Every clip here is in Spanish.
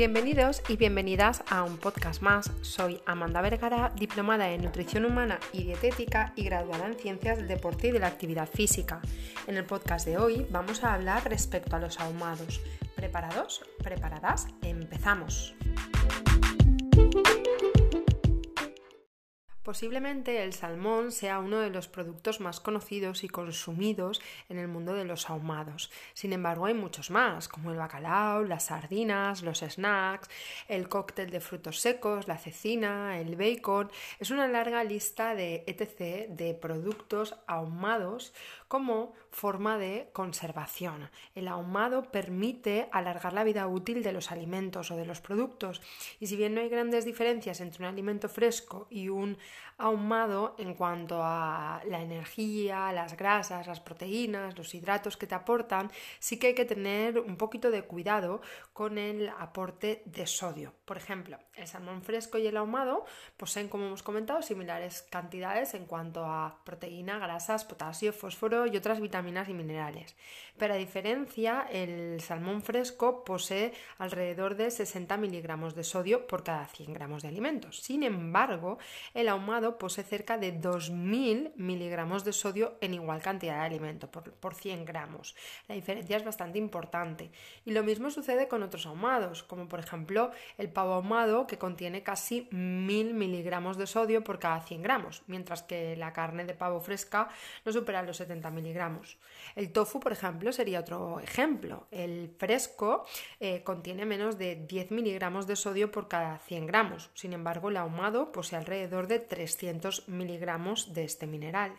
Bienvenidos y bienvenidas a un podcast más. Soy Amanda Vergara, diplomada en nutrición humana y dietética y graduada en ciencias del deporte y de la actividad física. En el podcast de hoy vamos a hablar respecto a los ahumados. ¿Preparados? ¿Preparadas? Empezamos. Posiblemente el salmón sea uno de los productos más conocidos y consumidos en el mundo de los ahumados. Sin embargo, hay muchos más, como el bacalao, las sardinas, los snacks, el cóctel de frutos secos, la cecina, el bacon. Es una larga lista de etc. de productos ahumados como forma de conservación. El ahumado permite alargar la vida útil de los alimentos o de los productos y si bien no hay grandes diferencias entre un alimento fresco y un ahumado en cuanto a la energía, las grasas, las proteínas, los hidratos que te aportan, sí que hay que tener un poquito de cuidado con el aporte de sodio. Por ejemplo, el salmón fresco y el ahumado poseen, como hemos comentado, similares cantidades en cuanto a proteína, grasas, potasio, fósforo, y otras vitaminas y minerales. Pero a diferencia, el salmón fresco posee alrededor de 60 miligramos de sodio por cada 100 gramos de alimentos. Sin embargo, el ahumado posee cerca de 2.000 miligramos de sodio en igual cantidad de alimento por, por 100 gramos. La diferencia es bastante importante. Y lo mismo sucede con otros ahumados, como por ejemplo el pavo ahumado que contiene casi 1.000 miligramos de sodio por cada 100 gramos, mientras que la carne de pavo fresca no supera los 70 miligramos. El tofu, por ejemplo, sería otro ejemplo. El fresco eh, contiene menos de 10 miligramos de sodio por cada 100 gramos. Sin embargo, el ahumado posee alrededor de 300 miligramos de este mineral.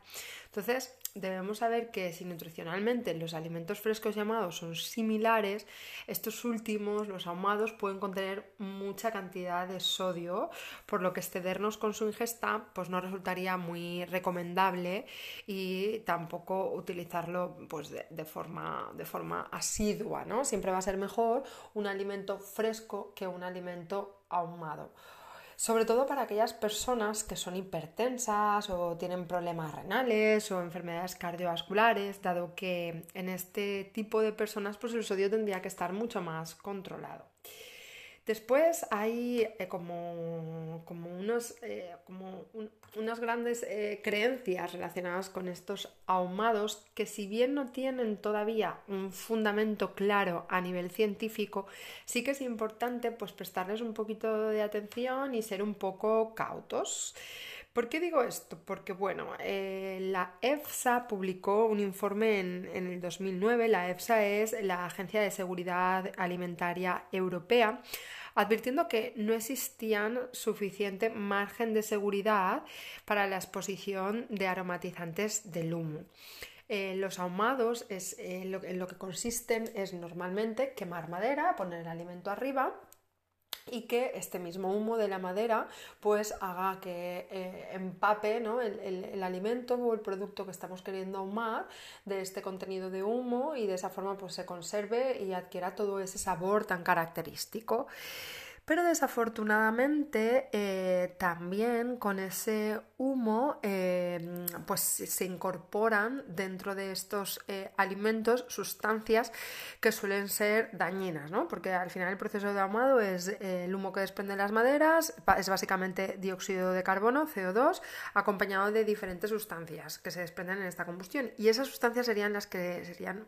Entonces, debemos saber que si nutricionalmente los alimentos frescos y ahumados son similares, estos últimos, los ahumados, pueden contener mucha cantidad de sodio, por lo que excedernos con su ingesta pues no resultaría muy recomendable y tampoco utilizarlo pues de, forma, de forma asidua, ¿no? Siempre va a ser mejor un alimento fresco que un alimento ahumado sobre todo para aquellas personas que son hipertensas o tienen problemas renales o enfermedades cardiovasculares, dado que en este tipo de personas pues el sodio tendría que estar mucho más controlado. Después hay eh, como, como, unos, eh, como unas grandes eh, creencias relacionadas con estos ahumados que si bien no tienen todavía un fundamento claro a nivel científico, sí que es importante pues prestarles un poquito de atención y ser un poco cautos. ¿Por qué digo esto? Porque, bueno, la EFSA publicó un informe en, en, el 2009. La EFSA es la Agencia de Seguridad Alimentaria Europea advirtiendo que no existían suficiente margen de seguridad para la exposición de aromatizantes del humo. Eh, los ahumados es, eh, en lo que consisten es normalmente quemar madera, poner el alimento arriba y que este mismo humo de la madera pues haga que eh, empape el, alimento o el producto que estamos queriendo ahumar de este contenido de humo y de esa forma pues se conserve y adquiera todo ese sabor tan característico. Pero desafortunadamente eh, también con ese humo eh, pues se incorporan dentro de estos eh, alimentos sustancias que suelen ser dañinas, ¿no? Porque al final el proceso de ahumado es el humo que desprenden las maderas, es básicamente dióxido de carbono, CO2, acompañado de diferentes sustancias que se desprenden en esta combustión. Y esas sustancias serían las que serían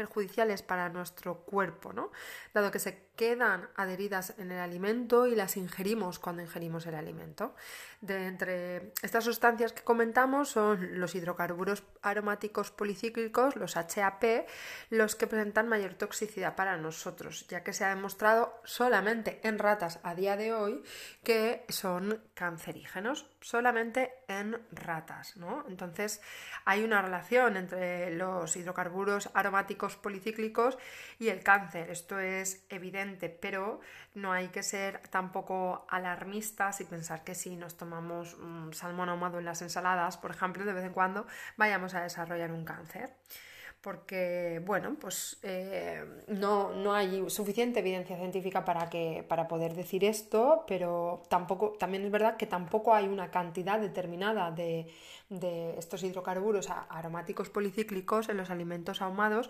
perjudiciales para nuestro cuerpo, ¿no? Dado que se quedan adheridas en el alimento y las ingerimos cuando ingerimos el alimento. De entre estas sustancias que comentamos son los hidrocarburos aromáticos policíclicos, los HAP, los que presentan mayor toxicidad para nosotros, ya que se ha demostrado solamente en ratas a día de hoy que son cancerígenos, solamente en ratas, ¿no? Entonces hay una relación entre los hidrocarburos aromáticos policíclicos y el cáncer. Esto es evidente pero no hay que ser tampoco alarmistas y pensar que si nos tomamos salmón ahumado en las ensaladas, por ejemplo, de vez en cuando vayamos a desarrollar un cáncer porque bueno, pues eh, no, no, hay suficiente evidencia científica para, que, para poder decir esto, pero tampoco, también es verdad que tampoco hay una cantidad determinada de, de estos hidrocarburos aromáticos policíclicos en los alimentos ahumados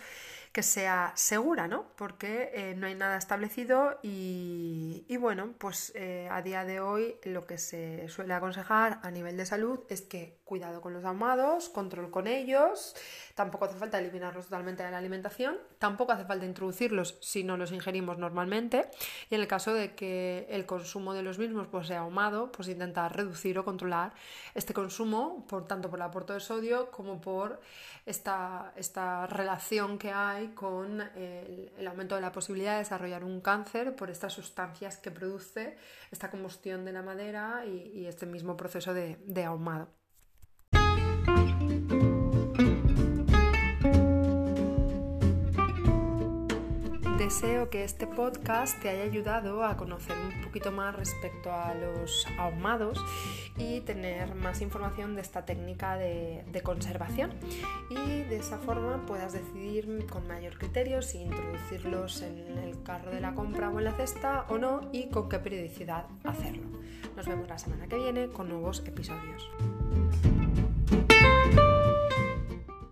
que sea segura, ¿no? Porque eh, no hay nada establecido y, bueno, pues eh, a día de hoy lo que se suele aconsejar a nivel de salud es que cuidado con los ahumados, control con ellos, tampoco hace falta eliminarlos totalmente de la alimentación, tampoco hace falta introducirlos si no los ingerimos normalmente y en el caso de que el consumo de los mismos pues, sea ahumado, pues intentar reducir o controlar este consumo, por tanto por el aporte de sodio como por esta, esta relación que hay con el, aumento de la posibilidad de desarrollar un cáncer por estas sustancias que produce esta combustión de la madera y, este mismo proceso de ahumado. Deseo que este podcast te haya ayudado a conocer un poquito más respecto a los ahumados y tener más información de esta técnica de, conservación y de esa forma puedas decidir con mayor criterio si introducirlos en el carro de la compra o en la cesta o no y con qué periodicidad hacerlo. Nos vemos la semana que viene con nuevos episodios.